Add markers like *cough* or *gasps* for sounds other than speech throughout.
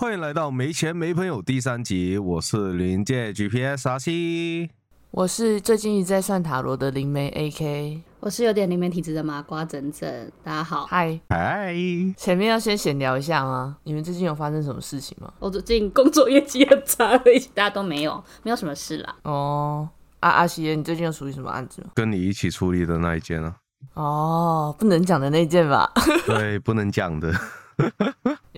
欢迎来到没钱没朋友第三集，我是临界 GPS 阿西。我是最近一直在算塔罗的灵媒 AK，我是有点灵媒体质的麻瓜整整，大家好。嗨，嗨，前面要先闲聊一下吗？你们最近有发生什么事情吗？我最近工作业绩很差而已，大家都没有，没有什么事啦。哦，阿阿西，你最近有处理什么案子吗？跟你一起处理的那一件啊？哦，不能讲的那件吧，*laughs* 对，不能讲的。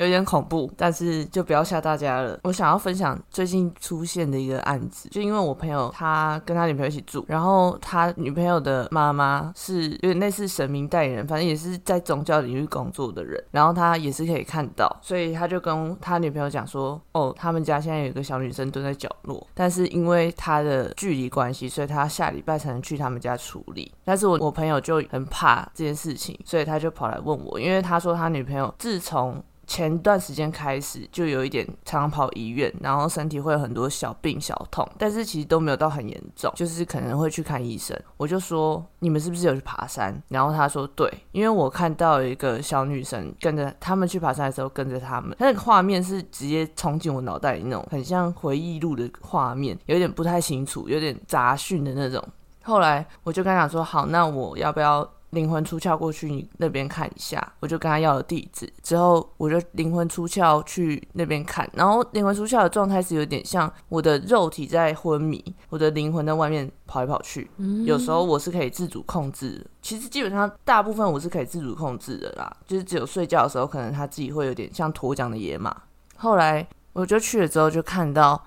有点恐怖，但是就不要吓大家了。我想要分享最近出现的一个案子，就因为我朋友他跟他女朋友一起住，然后他女朋友的妈妈是有点类似神明代言人，反正也是在宗教领域工作的人，然后他也是可以看到，所以他就跟他女朋友讲说：“哦，他们家现在有一个小女生蹲在角落，但是因为他的距离关系，所以他下礼拜才能去他们家处理。但是我我朋友就很怕这件事情，所以他就跑来问我，因为他说他女朋友自从前段时间开始就有一点常常跑医院，然后身体会有很多小病小痛，但是其实都没有到很严重，就是可能会去看医生。我就说你们是不是有去爬山？然后他说对，因为我看到一个小女生跟着他们去爬山的时候跟着他们，那个画面是直接冲进我脑袋里那种，很像回忆录的画面，有点不太清楚，有点杂讯的那种。后来我就跟他讲说好，那我要不要？灵魂出窍过去你那边看一下，我就跟他要了地址，之后我就灵魂出窍去那边看，然后灵魂出窍的状态是有点像我的肉体在昏迷，我的灵魂在外面跑来跑去，有时候我是可以自主控制，其实基本上大部分我是可以自主控制的啦，就是只有睡觉的时候可能他自己会有点像脱缰的野马。后来我就去了之后就看到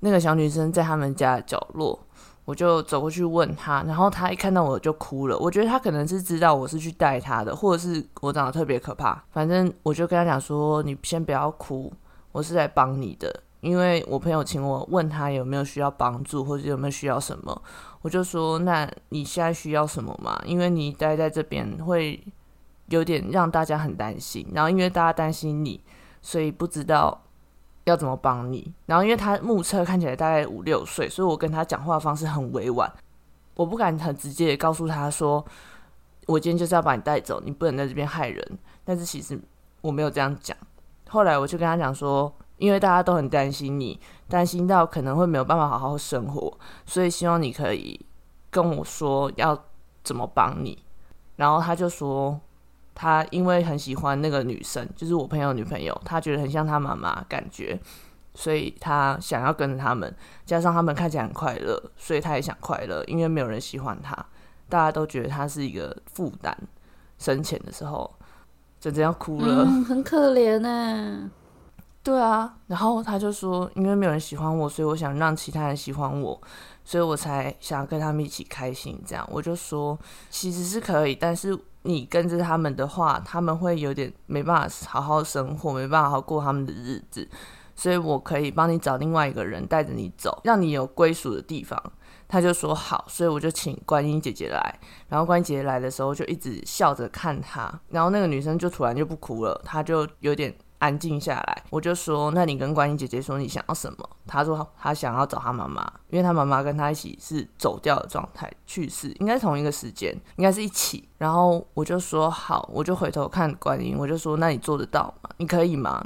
那个小女生在他们家的角落。我就走过去问他，然后他一看到我就哭了。我觉得他可能是知道我是去带他的，或者是我长得特别可怕。反正我就跟他讲说：“你先不要哭，我是来帮你的。”因为我朋友请我问他有没有需要帮助，或者有没有需要什么。我就说：“那你现在需要什么嘛？因为你待在这边会有点让大家很担心，然后因为大家担心你，所以不知道。”要怎么帮你？然后因为他目测看起来大概五六岁，所以我跟他讲话方式很委婉，我不敢很直接的告诉他说，我今天就是要把你带走，你不能在这边害人。但是其实我没有这样讲。后来我就跟他讲说，因为大家都很担心你，担心到可能会没有办法好好生活，所以希望你可以跟我说要怎么帮你。然后他就说。他因为很喜欢那个女生，就是我朋友女朋友，他觉得很像他妈妈感觉，所以他想要跟着他们，加上他们看起来很快乐，所以他也想快乐。因为没有人喜欢他，大家都觉得他是一个负担。生前的时候，真正要哭了，很可怜呢。对啊，然后他就说，因为没有人喜欢我，所以我想让其他人喜欢我，所以我才想要跟他们一起开心。这样，我就说其实是可以，但是。你跟着他们的话，他们会有点没办法好好生活，没办法好过他们的日子，所以我可以帮你找另外一个人带着你走，让你有归属的地方。他就说好，所以我就请观音姐姐来，然后观音姐姐来的时候就一直笑着看他，然后那个女生就突然就不哭了，她就有点。安静下来，我就说：“那你跟观音姐姐说你想要什么？”她说：“她想要找她妈妈，因为她妈妈跟她一起是走掉的状态去世，应该同一个时间，应该是一起。”然后我就说：“好。”我就回头看观音，我就说：“那你做得到吗？你可以吗？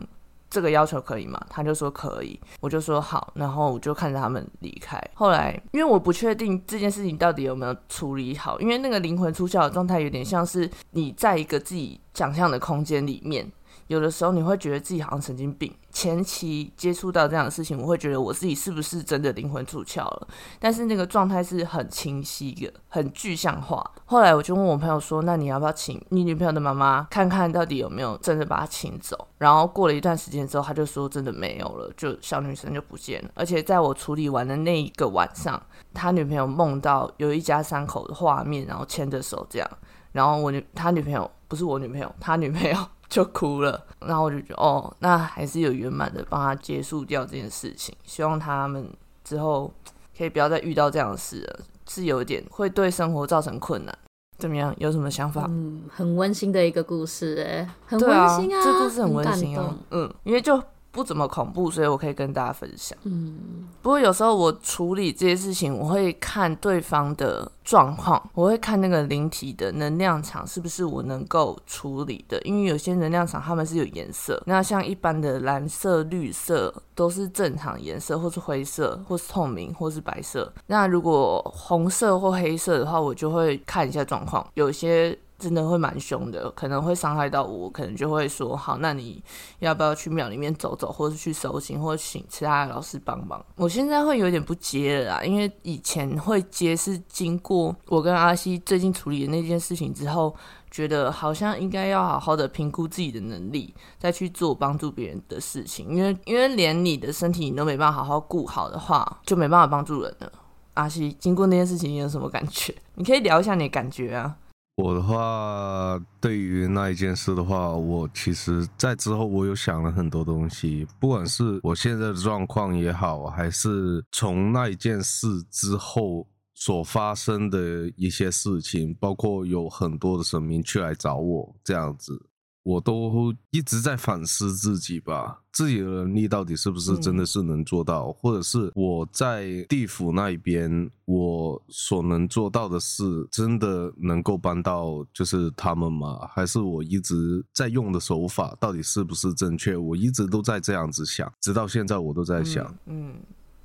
这个要求可以吗？”他就说：“可以。”我就说：“好。”然后我就看着他们离开。后来，因为我不确定这件事情到底有没有处理好，因为那个灵魂出窍的状态有点像是你在一个自己想象的空间里面。有的时候你会觉得自己好像神经病。前期接触到这样的事情，我会觉得我自己是不是真的灵魂出窍了？但是那个状态是很清晰的，很具象化。后来我就问我朋友说：“那你要不要请你女朋友的妈妈看看到底有没有真的把她请走？”然后过了一段时间之后，他就说：“真的没有了，就小女生就不见了。”而且在我处理完的那一个晚上，他女朋友梦到有一家三口的画面，然后牵着手这样。然后我女他女朋友不是我女朋友，他女朋友。*laughs* 就哭了，然后我就觉得哦，那还是有圆满的帮他结束掉这件事情。希望他们之后可以不要再遇到这样的事了，是有点会对生活造成困难。怎么样？有什么想法？嗯，很温馨的一个故事，哎，很温馨啊，这故事很温馨啊。嗯，因为就不怎么恐怖，所以我可以跟大家分享。嗯，不过有时候我处理这些事情，我会看对方的状况，我会看那个灵体的能量场是不是我能够处理的。因为有些能量场他们是有颜色，那像一般的蓝色、绿色都是正常颜色，或是灰色，或是透明，或是白色。那如果红色或黑色的话，我就会看一下状况。有些。真的会蛮凶的，可能会伤害到我，可能就会说好，那你要不要去庙里面走走，或是去收心，或请其他的老师帮忙？我现在会有点不接了啦，因为以前会接是经过我跟阿西最近处理的那件事情之后，觉得好像应该要好好的评估自己的能力，再去做帮助别人的事情，因为因为连你的身体你都没办法好好顾好的话，就没办法帮助人了。阿西，经过那件事情，你有什么感觉？*laughs* 你可以聊一下你的感觉啊。我的话，对于那一件事的话，我其实，在之后我有想了很多东西，不管是我现在的状况也好，还是从那一件事之后所发生的一些事情，包括有很多的神明去来找我这样子。我都一直在反思自己吧，自己的能力到底是不是真的是能做到，或者是我在地府那一边，我所能做到的事，真的能够帮到就是他们吗？还是我一直在用的手法到底是不是正确？我一直都在这样子想，直到现在我都在想。嗯，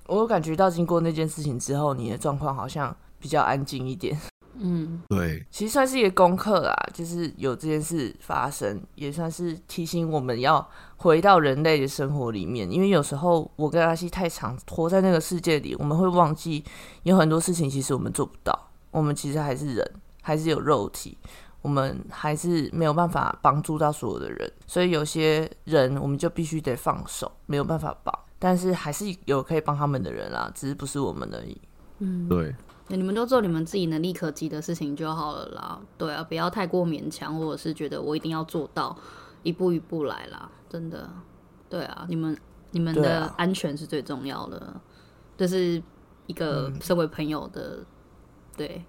我有感觉到经过那件事情之后，你的状况好像比较安静一点。嗯，对，其实算是一个功课啦，就是有这件事发生，也算是提醒我们要回到人类的生活里面。因为有时候我跟阿西太常活在那个世界里，我们会忘记有很多事情其实我们做不到。我们其实还是人，还是有肉体，我们还是没有办法帮助到所有的人。所以有些人我们就必须得放手，没有办法帮。但是还是有可以帮他们的人啦，只是不是我们而已。嗯，对。你们都做你们自己能力可及的事情就好了啦，对啊，不要太过勉强，或者是觉得我一定要做到，一步一步来啦，真的，对啊，你们你们的安全是最重要的，这是一个身为朋友的，对，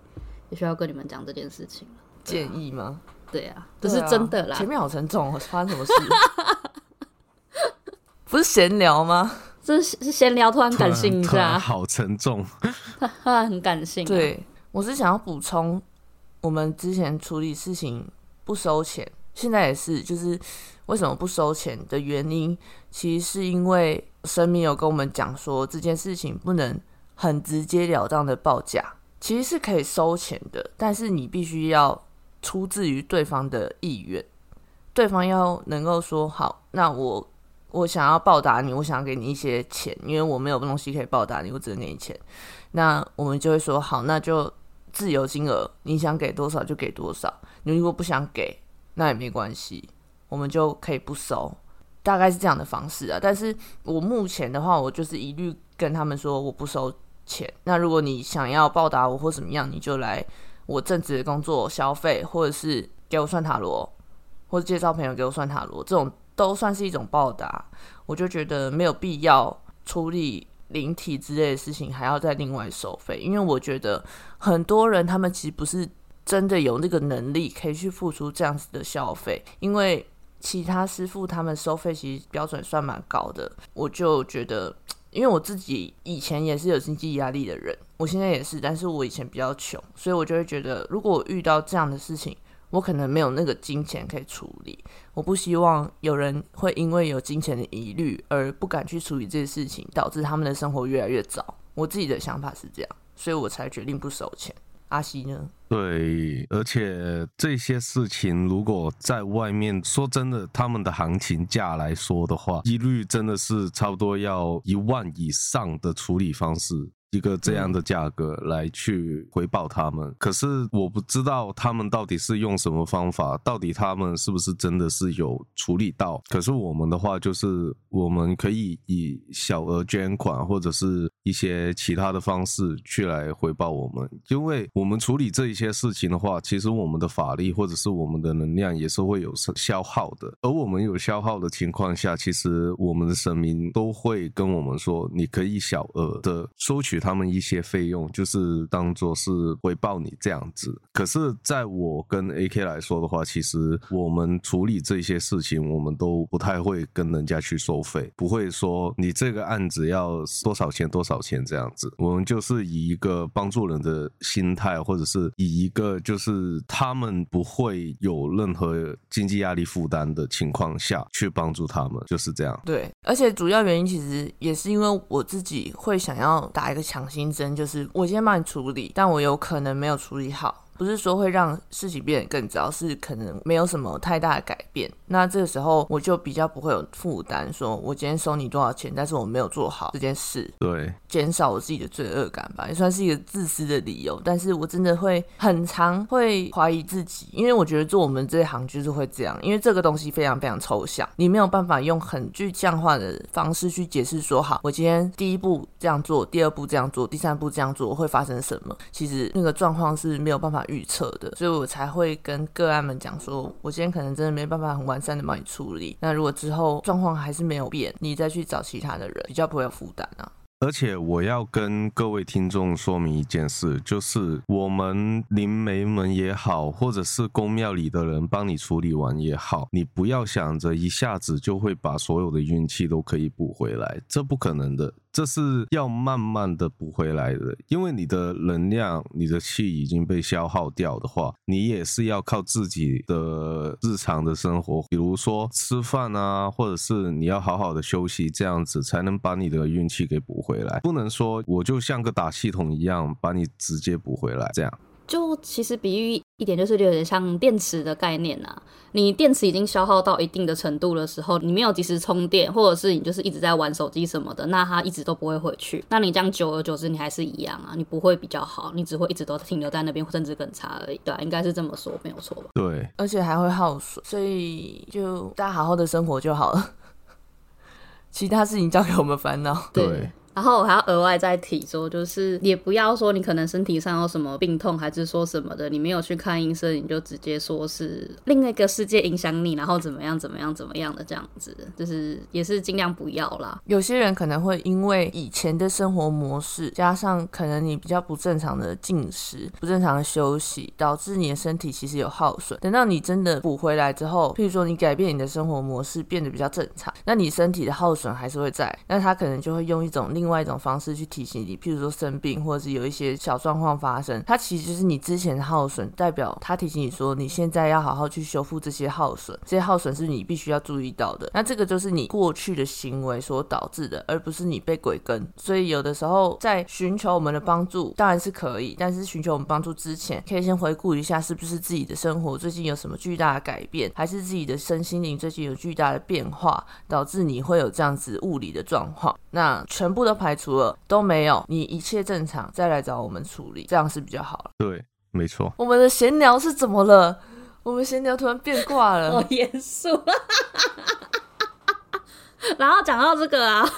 也需要跟你们讲这件事情建议吗？对啊，这是真的啦。前面好沉重，发生什么事？*laughs* 不是闲聊吗？这是闲聊，突然感性一下，好沉重，*laughs* 突然很感性。对，我是想要补充，我们之前处理事情不收钱，现在也是，就是为什么不收钱的原因，其实是因为神明有跟我们讲说，这件事情不能很直截了当的报价，其实是可以收钱的，但是你必须要出自于对方的意愿，对方要能够说好，那我。我想要报答你，我想给你一些钱，因为我没有东西可以报答你，我只能给你钱。那我们就会说好，那就自由金额，你想给多少就给多少。你如果不想给，那也没关系，我们就可以不收，大概是这样的方式啊。但是我目前的话，我就是一律跟他们说我不收钱。那如果你想要报答我或怎么样，你就来我正职的工作消费，或者是给我算塔罗，或者介绍朋友给我算塔罗这种。都算是一种报答，我就觉得没有必要处理灵体之类的事情，还要再另外收费。因为我觉得很多人他们其实不是真的有那个能力可以去付出这样子的消费，因为其他师傅他们收费其实标准算蛮高的。我就觉得，因为我自己以前也是有经济压力的人，我现在也是，但是我以前比较穷，所以我就会觉得，如果我遇到这样的事情。我可能没有那个金钱可以处理，我不希望有人会因为有金钱的疑虑而不敢去处理这些事情，导致他们的生活越来越糟。我自己的想法是这样，所以我才决定不收钱。阿西呢？对，而且这些事情如果在外面说真的，他们的行情价来说的话，一律真的是差不多要一万以上的处理方式。一个这样的价格来去回报他们，可是我不知道他们到底是用什么方法，到底他们是不是真的是有处理到？可是我们的话就是我们可以以小额捐款或者是一些其他的方式去来回报我们，因为我们处理这一些事情的话，其实我们的法力或者是我们的能量也是会有消耗的，而我们有消耗的情况下，其实我们的神明都会跟我们说，你可以小额的收取。他们一些费用，就是当做是回报你这样子。可是，在我跟 AK 来说的话，其实我们处理这些事情，我们都不太会跟人家去收费，不会说你这个案子要多少钱多少钱这样子。我们就是以一个帮助人的心态，或者是以一个就是他们不会有任何经济压力负担的情况下去帮助他们，就是这样。对，而且主要原因其实也是因为我自己会想要打一个强心针，就是我今天帮你处理，但我有可能没有处理好。不是说会让事情变得更糟，是可能没有什么太大的改变。那这个时候我就比较不会有负担，说我今天收你多少钱，但是我没有做好这件事，对，减少我自己的罪恶感吧，也算是一个自私的理由。但是我真的会很常会怀疑自己，因为我觉得做我们这一行就是会这样，因为这个东西非常非常抽象，你没有办法用很具象化的方式去解释说，好，我今天第一步这样做，第二步这样做，第三步这样做会发生什么？其实那个状况是没有办法。预测的，所以我才会跟个案们讲说，我今天可能真的没办法很完善的帮你处理。那如果之后状况还是没有变，你再去找其他的人，比较不会有负担啊。而且我要跟各位听众说明一件事，就是我们灵媒们也好，或者是宫庙里的人帮你处理完也好，你不要想着一下子就会把所有的运气都可以补回来，这不可能的。这是要慢慢的补回来的，因为你的能量、你的气已经被消耗掉的话，你也是要靠自己的日常的生活，比如说吃饭啊，或者是你要好好的休息，这样子才能把你的运气给补回来。不能说我就像个打气筒一样，把你直接补回来这样。就其实比喻一点，就是有点像电池的概念呐。你电池已经消耗到一定的程度的时候，你没有及时充电，或者是你就是一直在玩手机什么的，那它一直都不会回去。那你这样久而久之，你还是一样啊，你不会比较好，你只会一直都停留在那边，甚至更差而已。对，应该是这么说，没有错吧？对，而且还会耗水，所以就大家好好的生活就好了，*laughs* 其他事情交给我们烦恼。对。然后我还要额外再提说，就是也不要说你可能身体上有什么病痛，还是说什么的，你没有去看医生，你就直接说是另一个世界影响你，然后怎么样怎么样怎么样的这样子，就是也是尽量不要啦。有些人可能会因为以前的生活模式，加上可能你比较不正常的进食、不正常的休息，导致你的身体其实有耗损。等到你真的补回来之后，譬如说你改变你的生活模式，变得比较正常，那你身体的耗损还是会在，那他可能就会用一种另另外一种方式去提醒你，譬如说生病，或者是有一些小状况发生，它其实就是你之前的耗损，代表它提醒你说，你现在要好好去修复这些耗损，这些耗损是你必须要注意到的。那这个就是你过去的行为所导致的，而不是你被鬼跟。所以有的时候在寻求我们的帮助，当然是可以，但是寻求我们帮助之前，可以先回顾一下，是不是自己的生活最近有什么巨大的改变，还是自己的身心灵最近有巨大的变化，导致你会有这样子物理的状况。那全部都排除了。都没有，你一切正常，再来找我们处理，这样是比较好了。对，没错。我们的闲聊是怎么了？我们闲聊突然变卦了，*laughs* 好严肃。*laughs* 然后讲到这个啊。*laughs*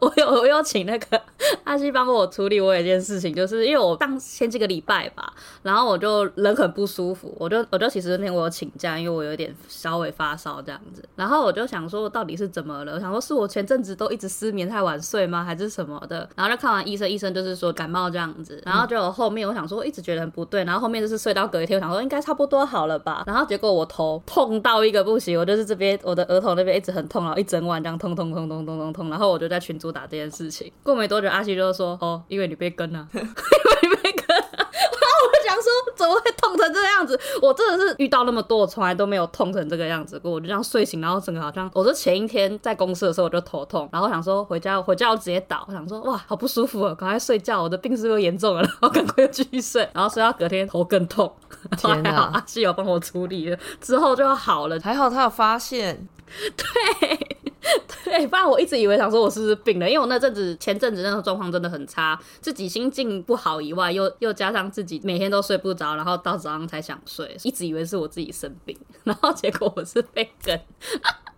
我有我有请那个 *laughs* 阿西帮我处理我有一件事情，就是因为我当前几个礼拜吧，然后我就人很不舒服，我就我就其实那天我有请假，因为我有点稍微发烧这样子，然后我就想说到底是怎么了？我想说是我前阵子都一直失眠太晚睡吗？还是什么的？然后就看完医生，医生就是说感冒这样子，然后就后面我想说一直觉得很不对，然后后面就是睡到隔一天，我想说应该差不多好了吧，然后结果我头痛到一个不行，我就是这边我的额头那边一直很痛，然后一整晚这样痛痛痛痛痛痛痛，然后我就在群组。打这件事情，过没多久，阿西就说：“哦，因为你被跟了，*laughs* 因为你被跟。*laughs* ”然后我就想说，怎么会痛成这个样子？我真的是遇到那么多，我从来都没有痛成这个样子过。我就这样睡醒，然后整个好像，我是前一天在公司的时候我就头痛，然后想说回家，回家我直接倒，我想说哇，好不舒服啊，赶快睡觉，我的病是不是严重了，然后赶快继续睡，然后睡到隔天头更痛。天哪，阿西有帮我处理了，之后就好了，还好他有发现。*laughs* 对。*laughs* 对，不然我一直以为想说我是不是病了，因为我那阵子前阵子那个状况真的很差，自己心境不好以外，又又加上自己每天都睡不着，然后到早上才想睡，一直以为是我自己生病，然后结果我是被 *laughs* 跟。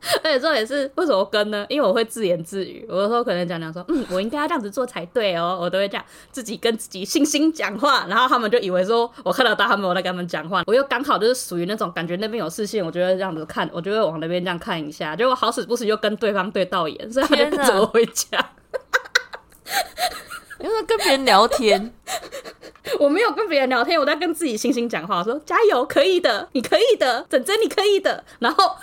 *laughs* 而且这也是为什么跟呢？因为我会自言自语，有的时候可能讲讲说，嗯，我应该要这样子做才对哦，我都会这样自己跟自己信心讲话，然后他们就以为说我看得到他们，我在跟他们讲话，我又刚好就是属于那种感觉那边有视线，我就会这样子看，我就会往那边这样看一下，结果好死不死又跟对方对到眼，所以他就跟着我回家。因为 *laughs* 跟别人聊天，*laughs* 我没有跟别人聊天，我在跟自己星星讲话，说加油，可以的，你可以的，整真你可以的。然后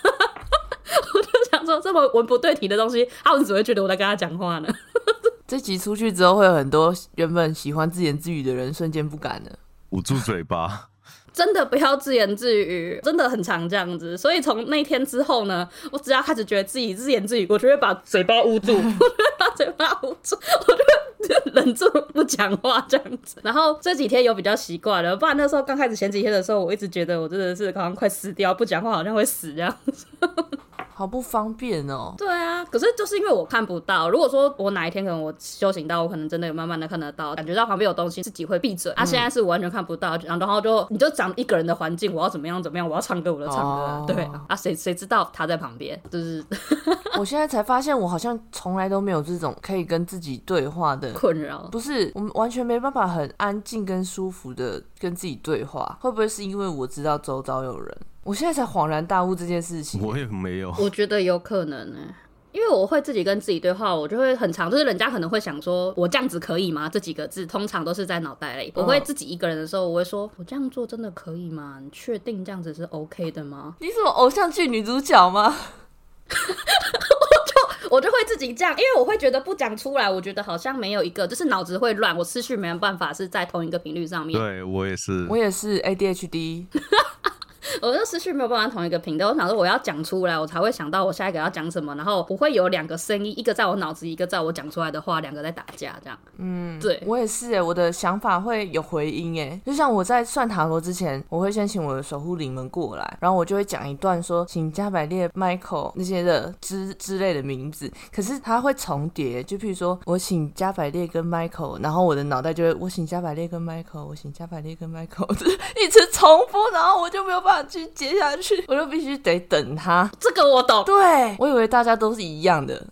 *laughs* 我就想说，这么文不对题的东西，他们只会觉得我在跟他讲话呢。*laughs* 这集出去之后，会有很多原本喜欢自言自语的人瞬间不敢了，捂住嘴巴。*laughs* 真的不要自言自语，真的很常这样子。所以从那天之后呢，我只要开始觉得自己自言自语，我就会把嘴巴捂住，把嘴巴捂住，我就忍住不讲话这样子。然后这几天有比较习惯了，不然那时候刚开始前几天的时候，我一直觉得我真的是好像快死掉，不讲话好像会死这样子。好不方便哦。对啊，可是就是因为我看不到。如果说我哪一天可能我修行到，我可能真的有慢慢的看得到，感觉到旁边有东西，自己会闭嘴。啊，现在是完全看不到，然后就你就讲一个人的环境，我要怎么样怎么样，我要唱歌我就唱歌。对啊，啊谁谁知道他在旁边？就是 *laughs* *laughs* 我现在才发现，我好像从来都没有这种可以跟自己对话的困扰。不是，我们完全没办法很安静跟舒服的跟自己对话。会不会是因为我知道周遭有人？我现在才恍然大悟这件事情。我也没有，我觉得有可能呢，因为我会自己跟自己对话，我就会很长，就是人家可能会想说，我这样子可以吗？这几个字通常都是在脑袋里。我会自己一个人的时候，我会说，我这样做真的可以吗？你确定这样子是 OK 的吗？你什么偶像剧女主角吗？*laughs* 我就我就会自己这样，因为我会觉得不讲出来，我觉得好像没有一个，就是脑子会乱，我思绪没有办法是在同一个频率上面。对我也是，我也是 ADHD。*laughs* *laughs* 我的思绪没有办法同一个频道，我想说我要讲出来，我才会想到我下一个要讲什么，然后不会有两个声音，一个在我脑子，一个在我讲出来的话，两个在打架这样。嗯，对我也是哎，我的想法会有回音哎，就像我在算塔罗之前，我会先请我的守护灵们过来，然后我就会讲一段说，请加百列、Michael 那些的之之类的名字，可是它会重叠，就譬如说我请加百列跟 Michael，然后我的脑袋就会我请加百列跟 Michael，我请加百列跟 Michael，*laughs* 一直重复，然后我就没有办法。去接下去，*laughs* 我就必须得等他。这个我懂。对，我以为大家都是一样的，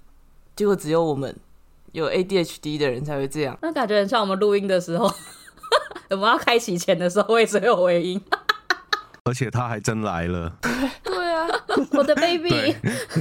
结果只有我们有 ADHD 的人才会这样。那感觉很像我们录音的时候，*laughs* 我们要开启前的时候，我也只有回音。而且他还真来了。对啊，*laughs* 我的 baby，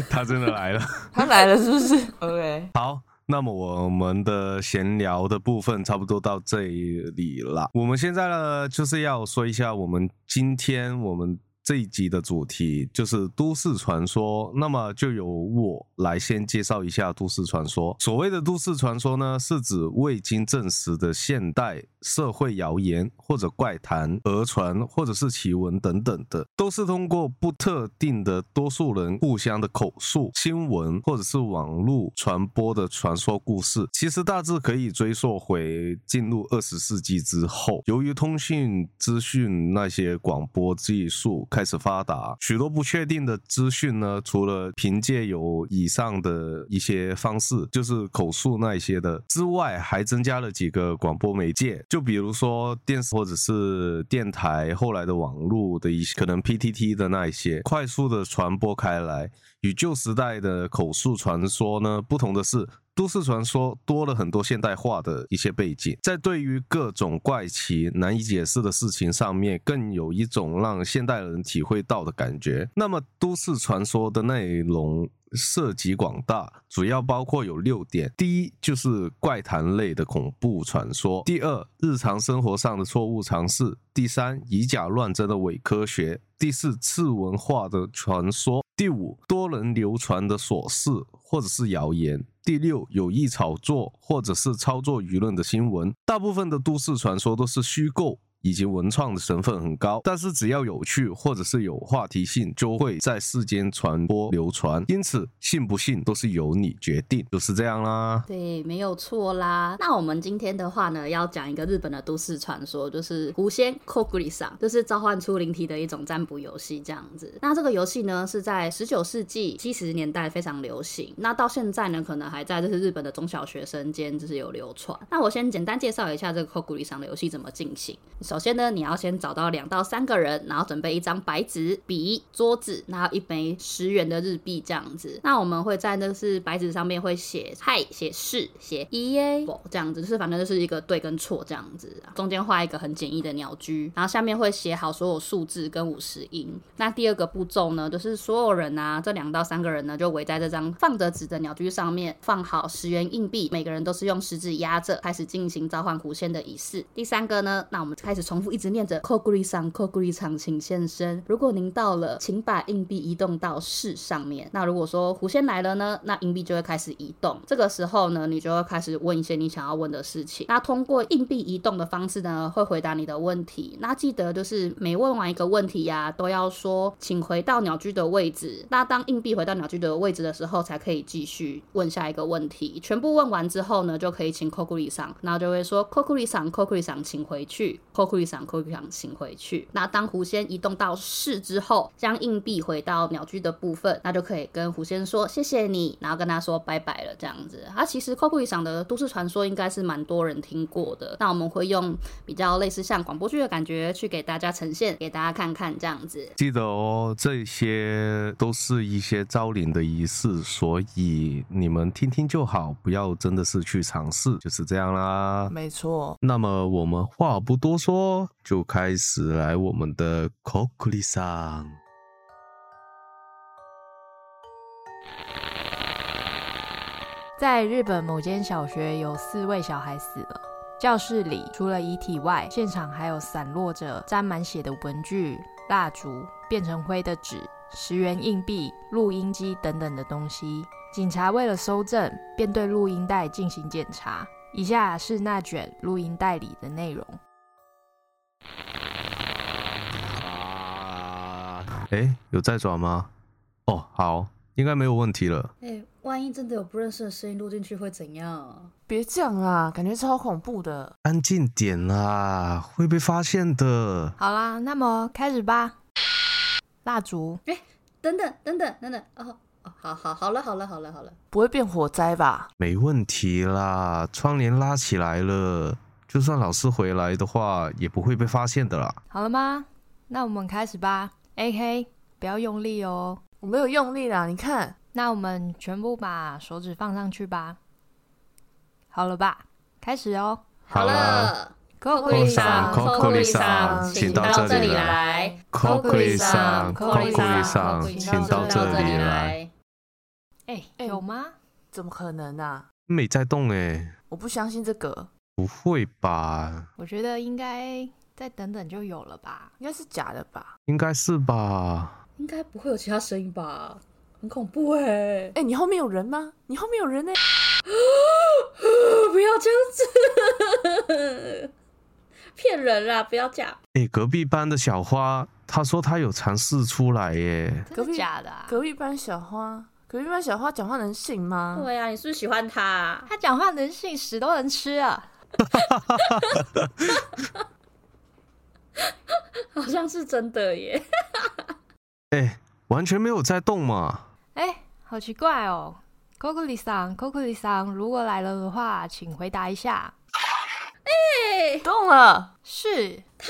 他真的来了。他来了，是不是？OK，好。那么我们的闲聊的部分差不多到这里了。我们现在呢，就是要说一下我们今天我们。这一集的主题就是都市传说，那么就由我来先介绍一下都市传说。所谓的都市传说呢，是指未经证实的现代社会谣言或者怪谈、讹传或者是奇闻等等的，都是通过不特定的多数人互相的口述、新闻或者是网络传播的传说故事。其实大致可以追溯回进入二十世纪之后，由于通讯资讯那些广播技术。开始发达，许多不确定的资讯呢，除了凭借有以上的一些方式，就是口述那一些的之外，还增加了几个广播媒介，就比如说电视或者是电台，后来的网络的一些可能 PTT 的那一些，快速的传播开来。与旧时代的口述传说呢不同的是。都市传说多了很多现代化的一些背景，在对于各种怪奇难以解释的事情上面，更有一种让现代人体会到的感觉。那么，都市传说的内容涉及广大，主要包括有六点：第一，就是怪谈类的恐怖传说；第二，日常生活上的错误尝试；第三，以假乱真的伪科学；第四，次文化的传说；第五，多人流传的琐事或者是谣言。第六，有意炒作或者是操作舆论的新闻，大部分的都市传说都是虚构。以及文创的成分很高，但是只要有趣或者是有话题性，就会在世间传播流传。因此，信不信都是由你决定，就是这样啦。对，没有错啦。那我们今天的话呢，要讲一个日本的都市传说，就是狐仙 Koguri 上，就是召唤出灵体的一种占卜游戏这样子。那这个游戏呢，是在十九世纪七十年代非常流行，那到现在呢，可能还在就是日本的中小学生间就是有流传。那我先简单介绍一下这个 Koguri 上的游戏怎么进行。首先呢，你要先找到两到三个人，然后准备一张白纸、笔、桌子，然后一枚十元的日币这样子。那我们会在那个是白纸上面会写嗨、写是、写一耶不这样子，就是反正就是一个对跟错这样子。中间画一个很简易的鸟居，然后下面会写好所有数字跟五十音。那第二个步骤呢，就是所有人啊，这两到三个人呢，就围在这张放着纸的鸟居上面，放好十元硬币，每个人都是用食指压着，开始进行召唤狐仙的仪式。第三个呢，那我们开始重复一直念着 “Koguri 上 Koguri 场，请现身”。如果您到了，请把硬币移动到市上面。那如果说狐仙来了呢，那硬币就会开始移动。这个时候呢，你就会开始问一些你想要问的事情。那通过硬币移动的方式呢，会回答你的问题。那记得就是每问完一个问题呀，都要说“请回到鸟居的位置”。那当硬币回到鸟居的位置的时候，才可以继续问下一个问题。全部问完之后呢，就可以请 Koguri 上，然后就会说 “Koguri 上 Koguri，请回去 ”，Koguri 上 Koguri 上，请回去。那当狐仙移动到市之后，将硬币回到鸟居的部分，那就可以跟狐仙说谢谢你，然后跟他说拜拜了这样子。啊，其实 Koguri 上的都市传说应该是蛮多人听过的。那我们会用比较类似像广播剧的感觉去给大家呈现，给大家看看这样子。记得哦，这些都是一些招灵的仪式，所以你们听听就好，不要真的是去尝试，就是这样啦。没错。那么我们话不多说，就开始来我们的上。在日本某间小学，有四位小孩死了。教室里除了遗体外，现场还有散落着沾满血的文具、蜡烛、变成灰的纸、十元硬币、录音机等等的东西。警察为了搜证，便对录音带进行检查。以下是那卷录音带里的内容。哎，有在转吗？哦，好，应该没有问题了。哎、万一真的有不认识的声音录进去会怎样？别这样啦，感觉超恐怖的。安静点啦，会被发现的。好啦，那么开始吧。蜡烛，哎等等等等等等，哦哦，好好好了好了好了好了，不会变火灾吧？没问题啦，窗帘拉起来了，就算老师回来的话，也不会被发现的啦。好了吗？那我们开始吧。A.K. 不要用力哦。我没有用力啦，你看。那我们全部把手指放上去吧。好了吧？开始哦。好了。上 Kokuri 上请到这里来 Kokuri Kokuri 上请到这里来。哎、哎有吗？怎么可能啊？没在动哎，我不相信这个，不会吧？我觉得应该再等等就有了吧。应该是假的吧？应该是吧？应该不会有其他声音吧？很恐怖哎、哎、你后面有人吗？你后面有人呢、*gasps* 不要这样子，*laughs* 骗人啦！不要这样。哎，隔壁班的小花，她说她有尝试出来耶。真的假的、啊？隔壁班小花，隔壁班小花讲话能信吗？对呀、你是不是喜欢他、他讲话能信，屎都能吃啊！*laughs* *laughs* 好像是真的耶。哎，完全没有在动嘛。哎、好奇怪哦。，Kokuri 桑，如果来了的话，请回答一下。哎动了，是，讨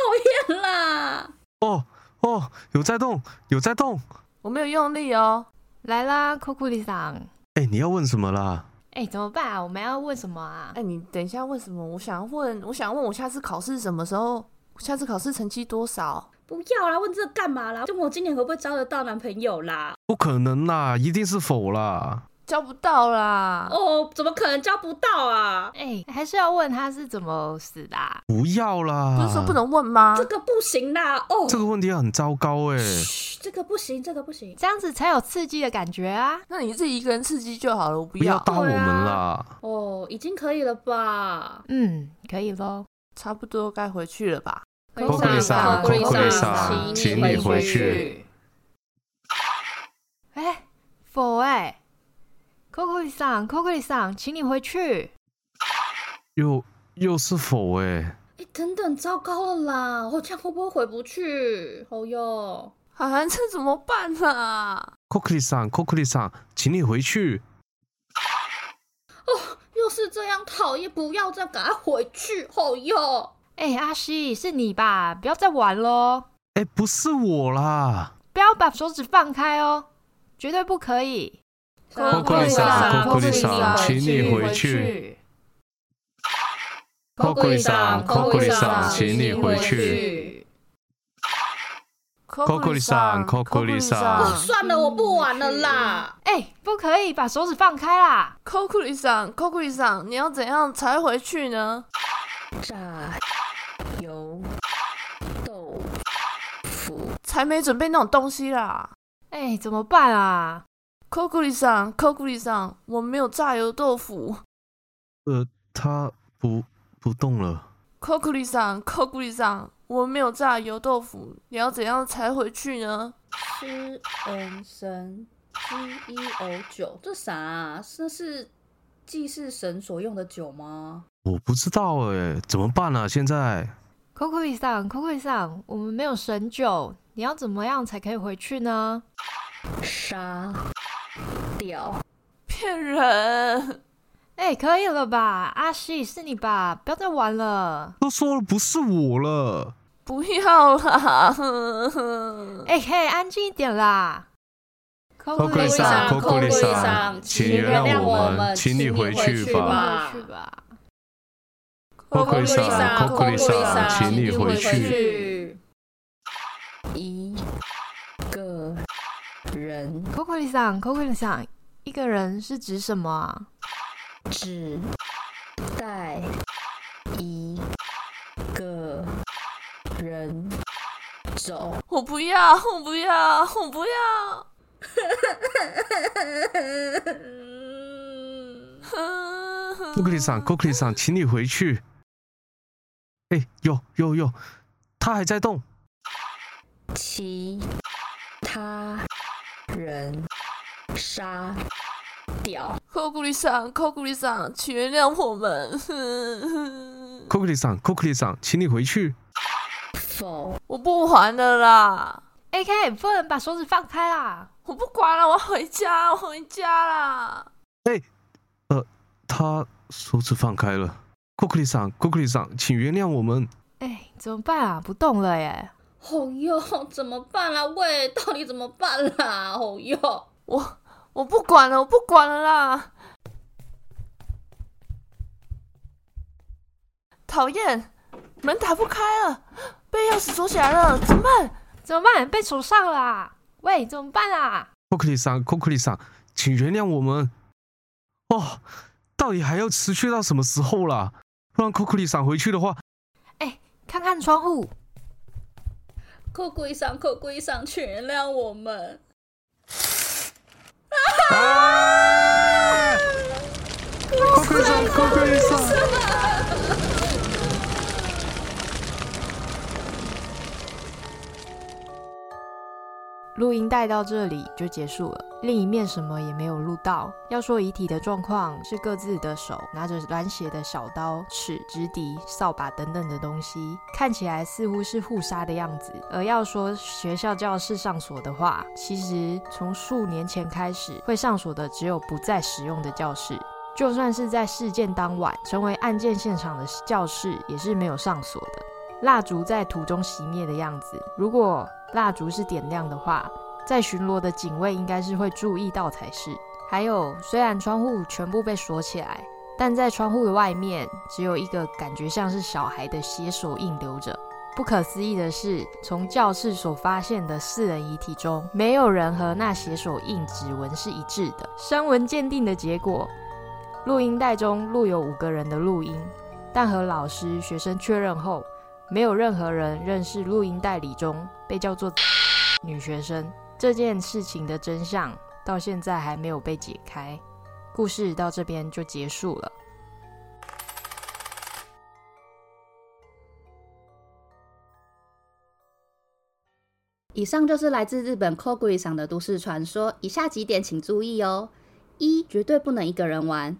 厌啦！哦哦，有在动，有在动。我没有用力哦。来啦，Kokuri 桑。哎，你要问什么啦？哎、怎么办啊？我们要问什么啊哎、？你等一下问什么？我想要问，我想要问我下次考试什么时候？下次考试成绩多少？不要啦，问这个干嘛啦？问我今年会不会交得到男朋友啦？不可能啦，一定是否啦。交不到啦。哦，怎么可能交不到啊？哎、还是要问他是怎么死的、啊？不要啦！不是说不能问吗？这个不行啦！哦，这个问题很糟糕哎。嘘这个不行，这个不行。这样子才有刺激的感觉啊！那你自己一个人刺激就好了，我不不要要。打我们啦！哦，已经可以了吧？嗯，可以喽。差不多该回去了吧 Kokuri 上请你回去。哎、否哎桑，Kokuri 桑，请你回去。又又是否哎？哎，等等，糟糕了啦！我这样会不会回不去？哦哟，啊，这怎么办啊？Kokuri 上 Kokuri 上，请你回去。又是这样讨厌，不要再赶快回去！好哟，哎，阿西，是你吧？不要再玩喽！哎，不是我啦！不要把手指放开哦，绝对不可以。科库里桑，科库里桑，请你回去。科库里桑，科库里桑，请你回去。科库里桑，科库里桑，算了，我不玩了啦！哎，不可以把手指放开啦！科库里桑，科库里桑，你要怎样才回去呢？炸油豆腐，才没准备那种东西啦！哎，怎么办啊？科库里桑，科库里桑，我没有炸油豆腐。呃，他不不动了。科库里桑，科库里桑，我没有炸油豆腐，你要怎样才回去呢？吃恩神 G E O 酒，这啥啊？这是祭祀神所用的酒吗？我不知道哎，怎么办呢？现在，Coco 里上，Coco 里上，我们没有神酒，你要怎么样才可以回去呢？杀掉，骗人！哎，可以了吧？阿西，是你吧？不要再玩了。都说了不是我了，不要啦！*laughs* 哎嘿，安静一点啦。Coco 里上，Coco 里上，请原谅我们，请你回去吧。科库里桑，科库里桑，请你回去。一个人，科库里桑，科库里桑，一个人是指什么啊？只带一个人走。我不要，我不要，我不要。科库里桑，科库里桑，请你回去。哎，有有有，他还在动。其他人杀掉。科库里桑，科库里桑，请原谅我们。*laughs* 科库里桑，科库里桑，请你回去。否，我不还了啦。AK，不能把手指放开啦！我不管了，我要回家，我回家啦。哎，呃，他手指放开了。库克里桑，库克里桑，请原谅我们。哎，怎么办啊？不动了耶！哦哟，怎么办啦？喂，到底怎么办啦？哦哟，我我不管了，我不管了啦！讨厌，门打不开了，被钥匙锁起来了，怎么办？怎么办？被锁上了！喂，怎么办啊？库克里桑，库克里桑，请原谅我们。哦，到底还要持续到什么时候啦？不让库克里桑回去的话，哎，看看窗户。库克里桑，库克里桑，请原谅我们。啊！库库里闪，库库录音带到这里就结束了，另一面什么也没有录到。要说遗体的状况是各自的手拿着染血的小刀、尺、直笛、扫把等等的东西，看起来似乎是互杀的样子。而要说学校教室上锁的话，其实从数年前开始会上锁的只有不再使用的教室，就算是在事件当晚成为案件现场的教室也是没有上锁的。蜡烛在途中熄灭的样子，如果。蜡烛是点亮的话，在巡逻的警卫应该是会注意到才是。还有，虽然窗户全部被锁起来，但在窗户的外面只有一个感觉像是小孩的血手印留着。不可思议的是，从教室所发现的四人遗体中，没有人和那血手印指纹是一致的。声纹鉴定的结果，录音带中录有五个人的录音，但和老师、学生确认后。没有任何人认识录音代理中被叫做女学生这件事情的真相，到现在还没有被解开。故事到这边就结束了。以上就是来自日本 Koguri 上的都市传说。以下几点请注意哦：一、绝对不能一个人玩；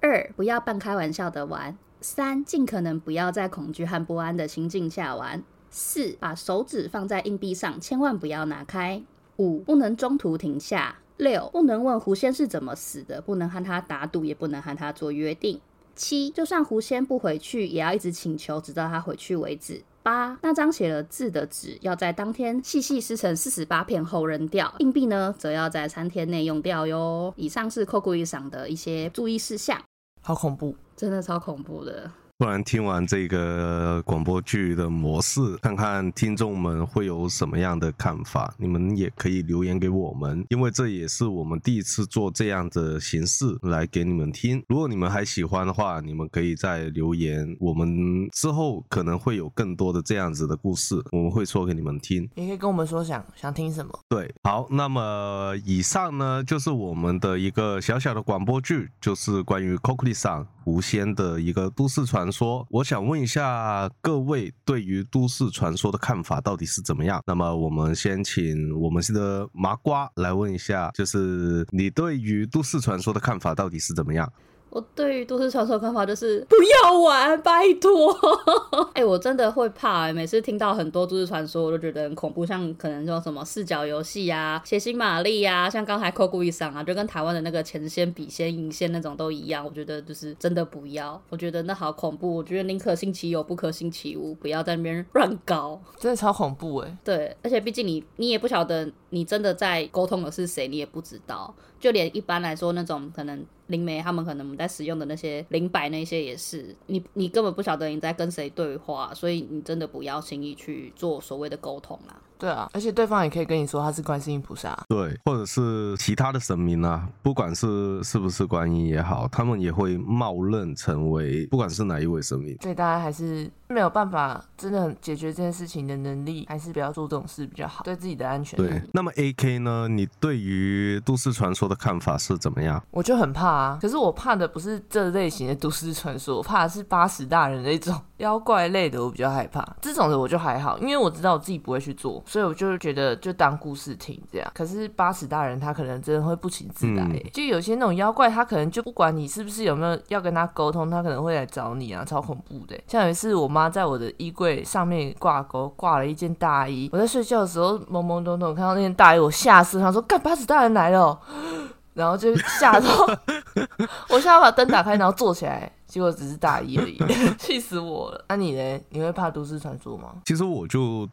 二、不要半开玩笑的玩。三，尽可能不要在恐惧和不安的心境下玩。四，把手指放在硬币上，千万不要拿开。五，不能中途停下。六，不能问狐仙是怎么死的，不能和他打赌，也不能和他做约定。七，就算狐仙不回去，也要一直请求，直到他回去为止。八，那张写了字的纸要在当天细细撕成四十八片后扔掉，硬币呢，则要在三天内用掉哟。以上是扣库一赏的一些注意事项，好恐怖，真的超恐怖的。不然听完这个广播剧的模式，看看听众们会有什么样的看法？你们也可以留言给我们，因为这也是我们第一次做这样的形式来给你们听。如果你们还喜欢的话，你们可以再留言，我们之后可能会有更多的这样子的故事，我们会说给你们听。也可以跟我们说想想听什么。对，好，那么以上呢就是我们的一个小小的广播剧，就是关于 c o c l i 上狐仙的一个都市传说。我想问一下各位对于都市传说的看法到底是怎么样？那么我们先请我们的麻瓜来问一下，就是你对于都市传说的看法到底是怎么样？我对于都市传说看法就是不要玩，拜托。*laughs* 哎，我真的会怕，每次听到很多都市传说，我都觉得很恐怖。像可能说什么四角游戏啊、血腥玛丽呀，像刚才扣故意上啊，就跟台湾的那个前线、笔仙、银线那种都一样。我觉得就是真的不要，我觉得那好恐怖。我觉得宁可信其有，不可信其无，不要在那边乱搞，真的超恐怖哎。对，而且毕竟你你也不晓得你真的在沟通的是谁，你也不知道。就连一般来说那种可能灵媒他们可能在使用的那些灵摆那些也是，你你根本不晓得你在跟谁对话，所以你真的不要轻易去做所谓的沟通啦。对啊，而且对方也可以跟你说他是观世音菩萨，对，或者是其他的神明啊，不管是是不是观音也好，他们也会冒认成为不管是哪一位神明。所以大家还是没有办法真的解决这件事情的能力，还是不要做这种事比较好，对自己的安全。对，那么 A K 呢？你对于都市传说的看法是怎么样？我就很怕啊，可是我怕的不是这类型的都市传说，我怕的是八十大人那种 *laughs* 妖怪类的，我比较害怕。这种的我就还好，因为我知道我自己不会去做。所以我就觉得就当故事听这样，可是八十大人他可能真的会不请自来，就有些那种妖怪他可能就不管你是不是有没有要跟他沟通，他可能会来找你啊，超恐怖的。像有一次我妈在我的衣柜上面挂钩挂了一件大衣，我在睡觉的时候懵懵懂懂看到那件大衣，我吓死，他说干八十大人来了，然后就吓到，*laughs* 我现在把灯打开，然后坐起来。结果只是大意而已，*laughs* 气死我了。那你呢？你会怕都市传说吗？其实我就。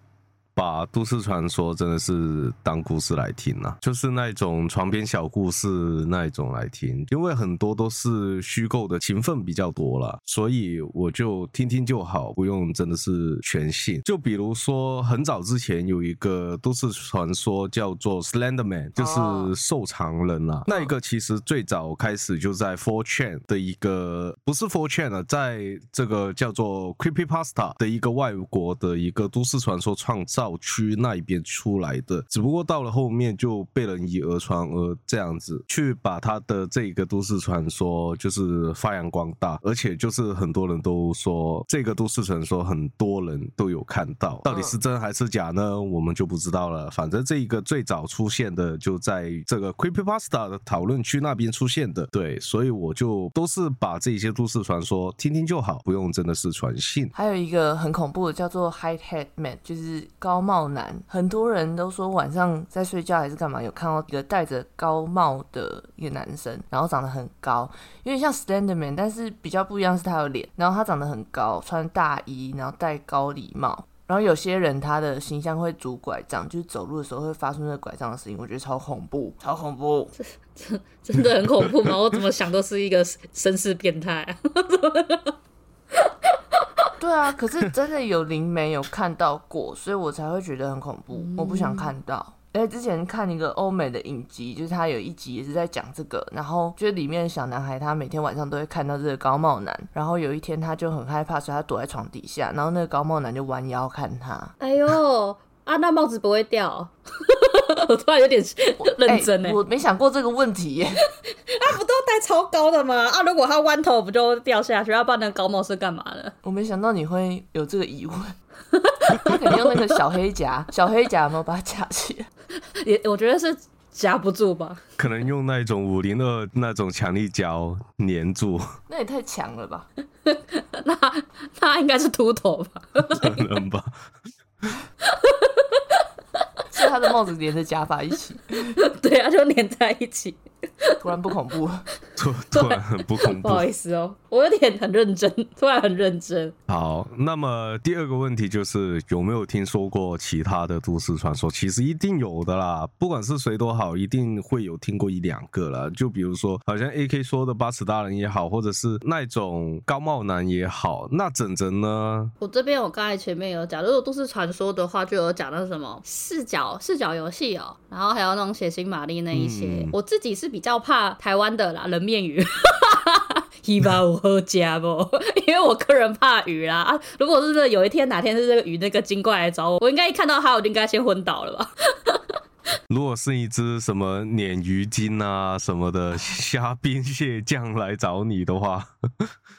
把都市传说真的是当故事来听啊，就是那种床边小故事那一种来听，因为很多都是虚构的情分比较多了，所以我就听听就好，不用真的是全信。就比如说很早之前有一个都市传说叫做 Slenderman，就是瘦长人啊。那一个其实最早开始就在 Four Chain 的一个，不是 Four Chain 啊，在这个叫做 Creepy Pasta 的一个外国的一个都市传说创造。岛区那一边出来的，只不过到了后面就被人以讹传讹，这样子去把他的这个都市传说就是发扬光大，而且就是很多人都说这个都市传说很多人都有看到，到底是真还是假呢？我们就不知道了。反正这一个最早出现的就在这个 Creepy Pasta 的讨论区那边出现的，对，所以我就都是把这些都市传说听听就好，不用真的是传信。还有一个很恐怖的叫做 High Head Man，就是高。高帽男，很多人都说晚上在睡觉还是干嘛，有看到一个戴着高帽的一个男生，然后长得很高，有点像 Slenderman，但是比较不一样是他有脸，然后他长得很高，穿大衣，然后戴高礼帽，然后有些人他的形象会拄拐杖，就是走路的时候会发出那个拐杖的声音，我觉得超恐怖，超恐怖，真真的很恐怖吗？我怎么想都是一个绅士变态。对啊，可是真的有灵媒有看到过，所以我才会觉得很恐怖，我不想看到。哎，之前看一个欧美的影集，就是他有一集也是在讲这个，然后就是里面小男孩他每天晚上都会看到这个高帽男，然后有一天他就很害怕，所以他躲在床底下，然后那个高帽男就弯腰看他。哎呦！啊，那帽子不会掉？*laughs* 我突然有点认真哎，我没想过这个问题耶。*laughs* 啊，不都戴超高的吗？啊，如果他弯头，不就掉下去？要不然那高帽是干嘛的？我没想到你会有这个疑问。*laughs* 他肯定用那个小黑夹，小黑夹有没有把它夹起来？也我觉得是夹不住吧。可能用那种五零二那种强力胶粘住。那也太强了吧？那那应该是秃头吧？可能吧。*laughs* 是他的帽子连着假发一起，*laughs* 对啊，就连在一起。*laughs* 突然不恐怖，*laughs* 突 *laughs* 突然很不恐怖。不好意思哦，我有点很认真，突然很认真。好，那么第二个问题就是有没有听说过其他的都市传说？其实一定有的啦，不管是谁都好，一定会有听过一两个了。就比如说，好像 A K 说的八尺大人也好，或者是那种高帽男也好，那整整呢？我这边我刚才前面有讲，如果都市传说的话，就有讲到什么视角视角游戏哦，然后还有那种血腥玛丽那一些。我自己是比较怕台湾的啦，人面鱼。*laughs* 希望我喝加不？*laughs* 因为我个人怕鱼啦啊！如果是有一天哪天是这个鱼那个精怪来找我，我应该一看到它，我就应该先昏倒了吧？*laughs* 如果是一只什么鲶鱼精啊什么的虾兵蟹将来找你的话，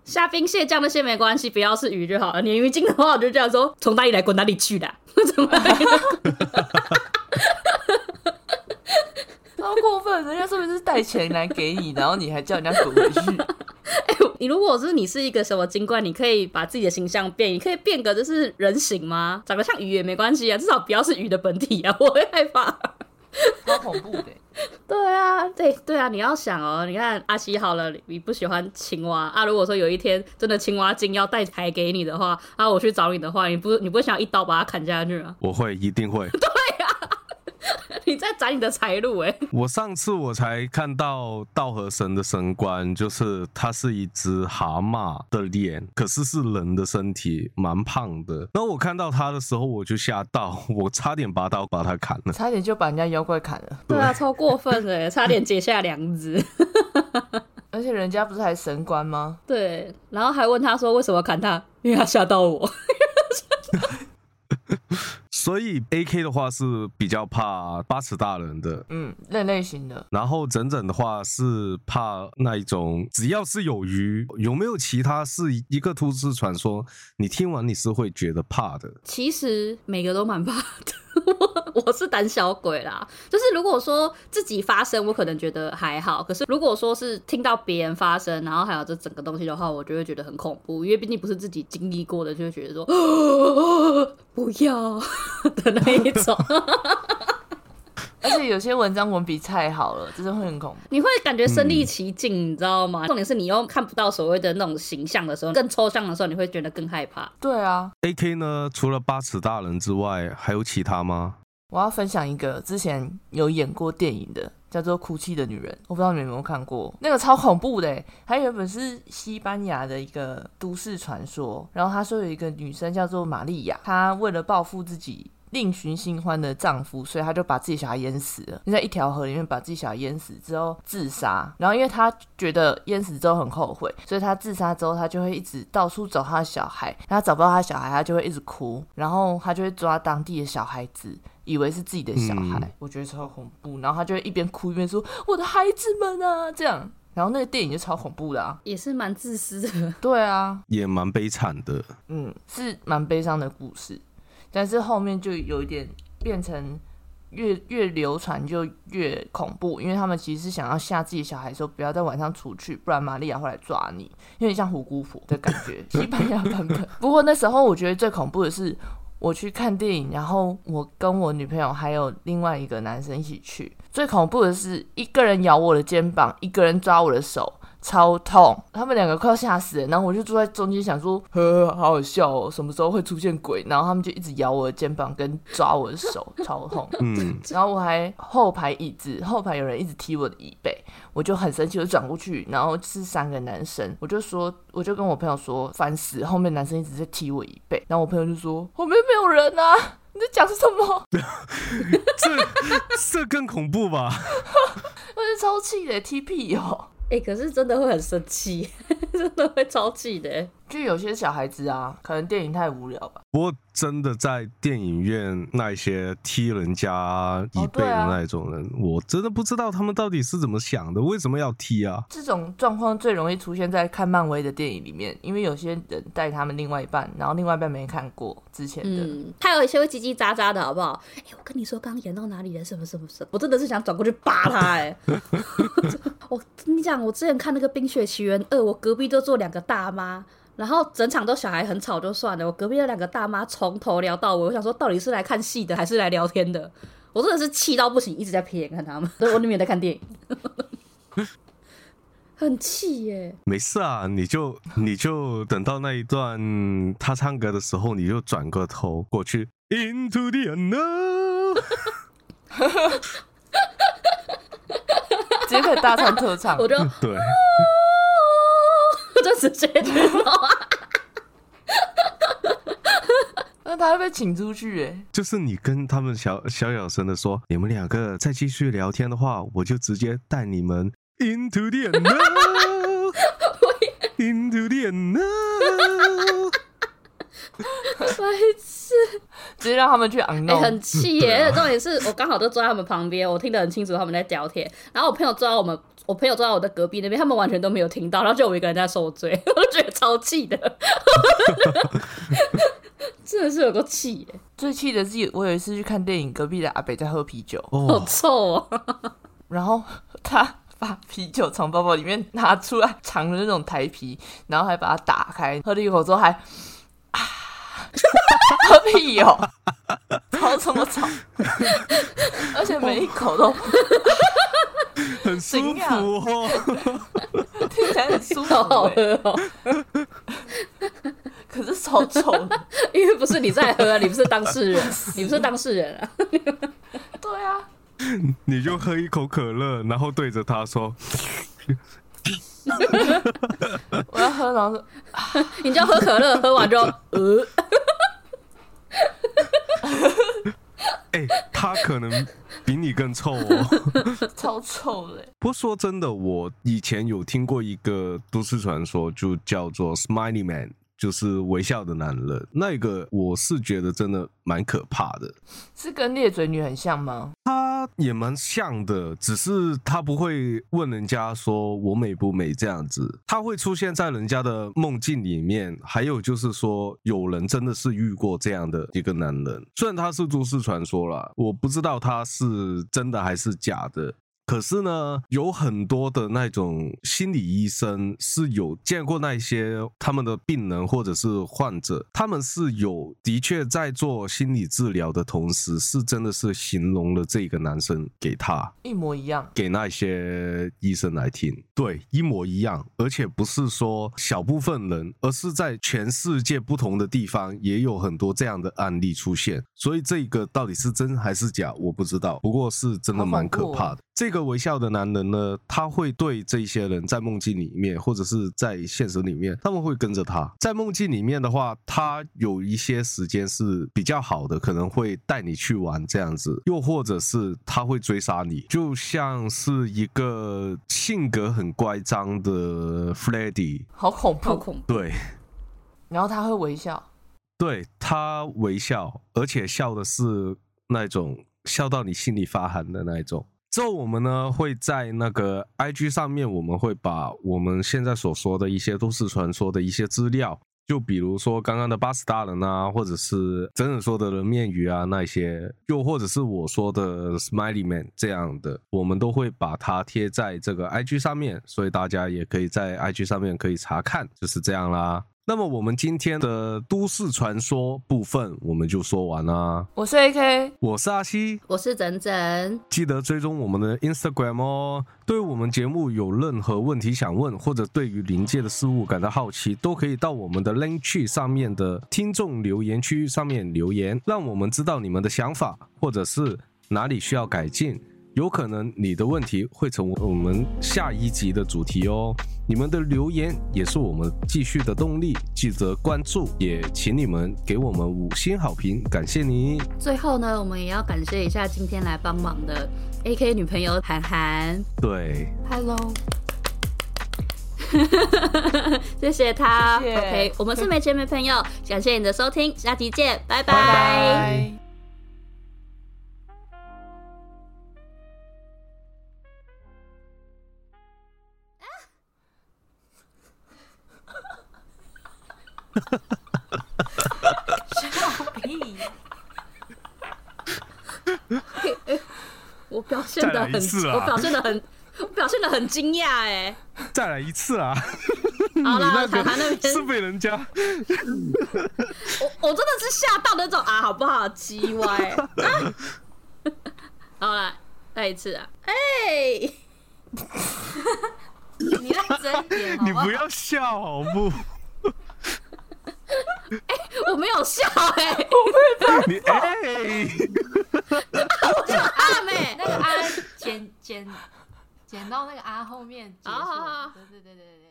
虾兵蟹将那些没关系，不要是鱼就好了。鲶鱼精的话，我就这样说：从哪里来滚哪里去的。怎么？超过分！人家说不是带钱来给你，然后你还叫人家滚回去。*laughs* 哎，你如果是你是一个什么精怪，你可以把自己的形象变，你可以变个就是人形吗？长得像鱼也没关系啊，至少不要是鱼的本体啊，我会害怕。超恐怖的。*laughs* 对啊，对对啊，你要想哦，你看阿西好了，你不喜欢青蛙啊？如果说有一天真的青蛙精要带财给你的话，啊，我去找你的话，你不你不会想一刀把它砍下去吗？我会，一定会。*laughs* 你在斩你的财路哎！我上次我才看到道和神的神官，就是他是一只蛤蟆的脸，可是是人的身体，蛮胖的。然后我看到他的时候，我就吓到，我差点拔刀把他砍了，差点就把人家妖怪砍了。对啊，超过分的，差点结下梁子。而且人家不是还神官吗？*laughs* 对，然后还问他说为什么砍他，因为他吓到我。*laughs* 所以 A K 的话是比较怕八尺大人的，嗯，那类型的。然后整整的话是怕那一种，只要是有鱼，有没有其他是一个都市传说？你听完你是会觉得怕的？其实每个都蛮怕的。我是胆小鬼啦，就是如果说自己发生，我可能觉得还好；可是如果说是听到别人发生，然后还有这整个东西的话，我就会觉得很恐怖，因为毕竟不是自己经历过的，就会觉得说 *gasps* 不要 *laughs* 的那一种。*laughs* 而且有些文章文笔太好了，真的会很恐怖，你会感觉身临其境，你知道吗？重点是你又看不到所谓的那种形象的时候，更抽象的时候，你会觉得更害怕。对啊，A K 呢？除了八尺大人之外，还有其他吗？我要分享一个之前有演过电影的，叫做《哭泣的女人》，我不知道你们有没有看过，那个超恐怖的。它原本是西班牙的一个都市传说，然后他说有一个女生叫做玛利亚，她为了报复自己。另寻新欢的丈夫，所以她就把自己小孩淹死了。就在一条河里面把自己小孩淹死之后自杀。然后因为她觉得淹死之后很后悔，所以她自杀之后她就会一直到处找她的小孩。她找不到她小孩，她就会一直哭。然后她就会抓当地的小孩子，以为是自己的小孩。我觉得超恐怖。然后他就会一边哭一边说：“我的孩子们啊！”这样。然后那个电影就超恐怖的啊，也是蛮自私的。对啊，也蛮悲惨的。嗯，是蛮悲伤的故事。但是后面就有一点变成越越流传就越恐怖，因为他们其实是想要吓自己小孩说不要在晚上出去，不然玛利亚会来抓你，有点像虎姑婆的感觉，*laughs* 西班牙版本。不过那时候我觉得最恐怖的是我去看电影，然后我跟我女朋友还有另外一个男生一起去，最恐怖的是一个人咬我的肩膀，一个人抓我的手。超痛，他们两个快要吓死了，然后我就坐在中间想说，呵，好好笑哦，什么时候会出现鬼？然后他们就一直咬我的肩膀跟抓我的手，超痛。嗯，然后我还后排椅子后排有人一直踢我的椅背，我就很生气，我转过去，然后是三个男生，我就说，我就跟我朋友说，烦死，后面男生一直在踢我椅背，然后我朋友就说，后面没有人啊，你在讲什么？这这更恐怖吧？*laughs* 我是超气的，踢屁哦。哎，可是真的会很生气，*laughs* 真的会超气的。就有些小孩子啊，可能电影太无聊吧。不过真的在电影院那些踢人家椅背的那种人，我真的不知道他们到底是怎么想的，为什么要踢啊？这种状况最容易出现在看漫威的电影里面，因为有些人带他们另外一半，然后另外一半没看过之前的。嗯，还有一些会叽叽喳喳的，好不好？哎，我跟你说，刚刚演到哪里了？什么什么什么？我真的是想转过去扒他。哎，*laughs* 你讲，我之前看那个《冰雪奇缘二》，我隔壁都坐两个大妈。然后整场都小孩很吵就算了，我隔壁那两个大妈从头聊到尾，我想说到底是来看戏的还是来聊天的？我真的是气到不行，一直在瞥眼看他们。对我那边在看电影，*laughs* 很气耶。没事啊，你就你就等到那一段他唱歌的时候，你就转个头过去，Into the unknown。*laughs* 直接可以大唱特唱，我就对，*laughs* 就直接去走啊。那他会被请出去哎。就是你跟他们小小小声的说，你们两个再继续聊天的话，我就直接带你们 into the unknown，into the unknown。白痴，*laughs* 直接让他们去昂哎、弄。很气对耶！啊重点是我刚好就坐在他们旁边，我听得很清楚他们在聊天。然后我朋友坐在我们，我朋友坐在我的隔壁那边，他们完全都没有听到，然后就我一个人在受罪，*laughs* 我就觉得超气的，*laughs* 真的是有个气耶，最气的是，我有一次去看电影，隔壁的阿北在喝啤酒，好哦，臭哦！然后他把啤酒从包包里面拿出来，藏着那种台啤，然后还把它打开，喝了一口之后还啊，喝屁哦，*laughs* 超这么吵，*laughs* 而且每一口都很舒服哦。*laughs* 听起来很舒服、好喝哦，可是超臭。因为不是你在喝啊，你不是当事人，你不是当事人啊。对啊，你就喝一口可乐，然后对着他说 *laughs* 我要喝，然后说 *laughs* 你就喝可乐，*laughs* 喝完就呃，：“哎、他可能比你更臭哦。”超臭的欸。不过说真的，我以前有听过一个都市传说，就叫做 “Smiley Man”，就是微笑的男人。那个我是觉得真的蛮可怕的。是跟裂嘴女很像吗？他也蛮像的，只是他不会问人家说我美不美这样子，他会出现在人家的梦境里面。还有就是说，有人真的是遇过这样的一个男人，虽然他是都市传说啦，我不知道他是真的还是假的。可是呢，有很多的那种心理医生是有见过那些他们的病人或者是患者，他们是有的确在做心理治疗的同时，是真的是形容了这个男生给他一模一样。给那些医生来听，对，一模一样，而且不是说小部分人，而是在全世界不同的地方也有很多这样的案例出现。所以这个到底是真还是假，我不知道，不过是真的蛮可怕的。这个微笑的男人呢，他会对这些人在梦境里面，或者是在现实里面，他们会跟着他。在梦境里面的话，他有一些时间是比较好的，可能会带你去玩这样子，又或者是他会追杀你，就像是一个性格很乖张的 Freddy。好恐怖，好恐怖！对，然后他会微笑，对他微笑，而且笑的是那种笑到你心里发寒的那一种。之后我们呢会在那个 IG 上面，我们会把我们现在所说的一些都市传说的一些资料，就比如说刚刚的巴斯大人啊，或者是真人说的人面鱼啊那些，又或者是我说的 Smiley Man 这样的，我们都会把它贴在这个 IG 上面，所以大家也可以在 IG 上面可以查看，就是这样啦。那么我们今天的都市传说部分我们就说完啦。我是 AK，我是阿西，我是整整，记得追踪我们的 Instagram 哦。对我们节目有任何问题想问，或者对于临界的事物感到好奇，都可以到我们的 link tree 上面的听众留言区上面留言，让我们知道你们的想法，或者是哪里需要改进。有可能你的问题会成为我们下一集的主题哦。你们的留言也是我们继续的动力，记得关注，也请你们给我们五星好评，感谢你。最后呢，我们也要感谢一下今天来帮忙的 AK 女朋友涵涵对，Hello，*laughs* 谢谢她。谢谢 OK，我们是没钱没朋友，感谢你的收听，下期见，拜拜拜。笑屁！我表现的很我表现的很，我表现的很惊讶哎。再来一次啊！好啦，你那涵涵那边，个是被人家 *laughs* 我我真的是吓到那种啊，好不好？鸡歪。啊 *laughs* 好啦，再一次啊，哎、*laughs* 你在点，你不要笑好不？我没有笑哎、你哎，我就阿妹，那个阿剪剪剪到那个阿后面结束。好好好。对对对对对。